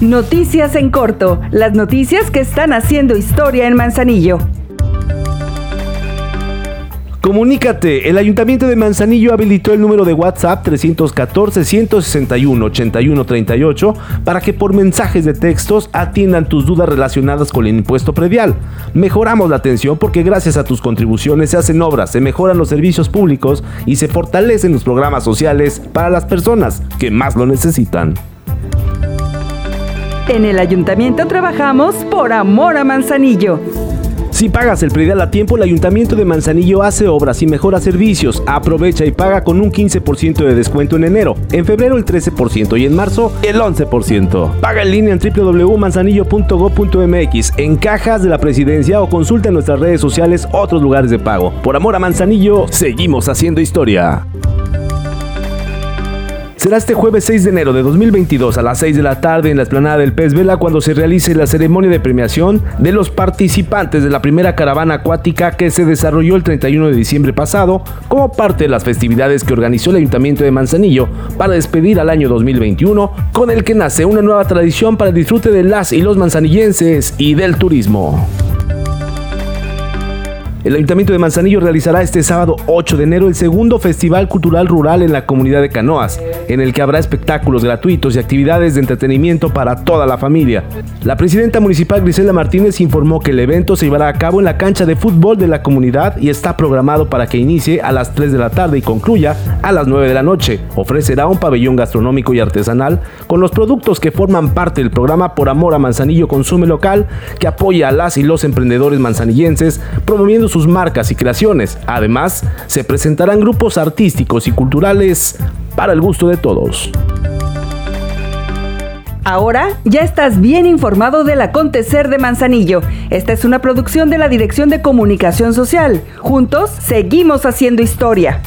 Noticias en corto, las noticias que están haciendo historia en Manzanillo. Comunícate, el Ayuntamiento de Manzanillo habilitó el número de WhatsApp 314-161-8138 para que por mensajes de textos atiendan tus dudas relacionadas con el impuesto predial. Mejoramos la atención porque gracias a tus contribuciones se hacen obras, se mejoran los servicios públicos y se fortalecen los programas sociales para las personas que más lo necesitan. En el ayuntamiento trabajamos por amor a Manzanillo. Si pagas el predial a tiempo, el Ayuntamiento de Manzanillo hace obras y mejora servicios. Aprovecha y paga con un 15% de descuento en enero, en febrero el 13% y en marzo el 11%. Paga en línea en www.manzanillo.gov.mx, en cajas de la presidencia o consulta en nuestras redes sociales otros lugares de pago. Por amor a Manzanillo, seguimos haciendo historia. Será este jueves 6 de enero de 2022 a las 6 de la tarde en la explanada del Pez Vela cuando se realice la ceremonia de premiación de los participantes de la primera caravana acuática que se desarrolló el 31 de diciembre pasado como parte de las festividades que organizó el Ayuntamiento de Manzanillo para despedir al año 2021 con el que nace una nueva tradición para el disfrute de las y los manzanillenses y del turismo. El Ayuntamiento de Manzanillo realizará este sábado 8 de enero el segundo Festival Cultural Rural en la comunidad de Canoas, en el que habrá espectáculos gratuitos y actividades de entretenimiento para toda la familia. La presidenta municipal Grisela Martínez informó que el evento se llevará a cabo en la cancha de fútbol de la comunidad y está programado para que inicie a las 3 de la tarde y concluya a las 9 de la noche. Ofrecerá un pabellón gastronómico y artesanal con los productos que forman parte del programa Por Amor a Manzanillo Consume Local, que apoya a las y los emprendedores manzanillenses, promoviendo marcas y creaciones. Además, se presentarán grupos artísticos y culturales para el gusto de todos. Ahora ya estás bien informado del acontecer de Manzanillo. Esta es una producción de la Dirección de Comunicación Social. Juntos seguimos haciendo historia.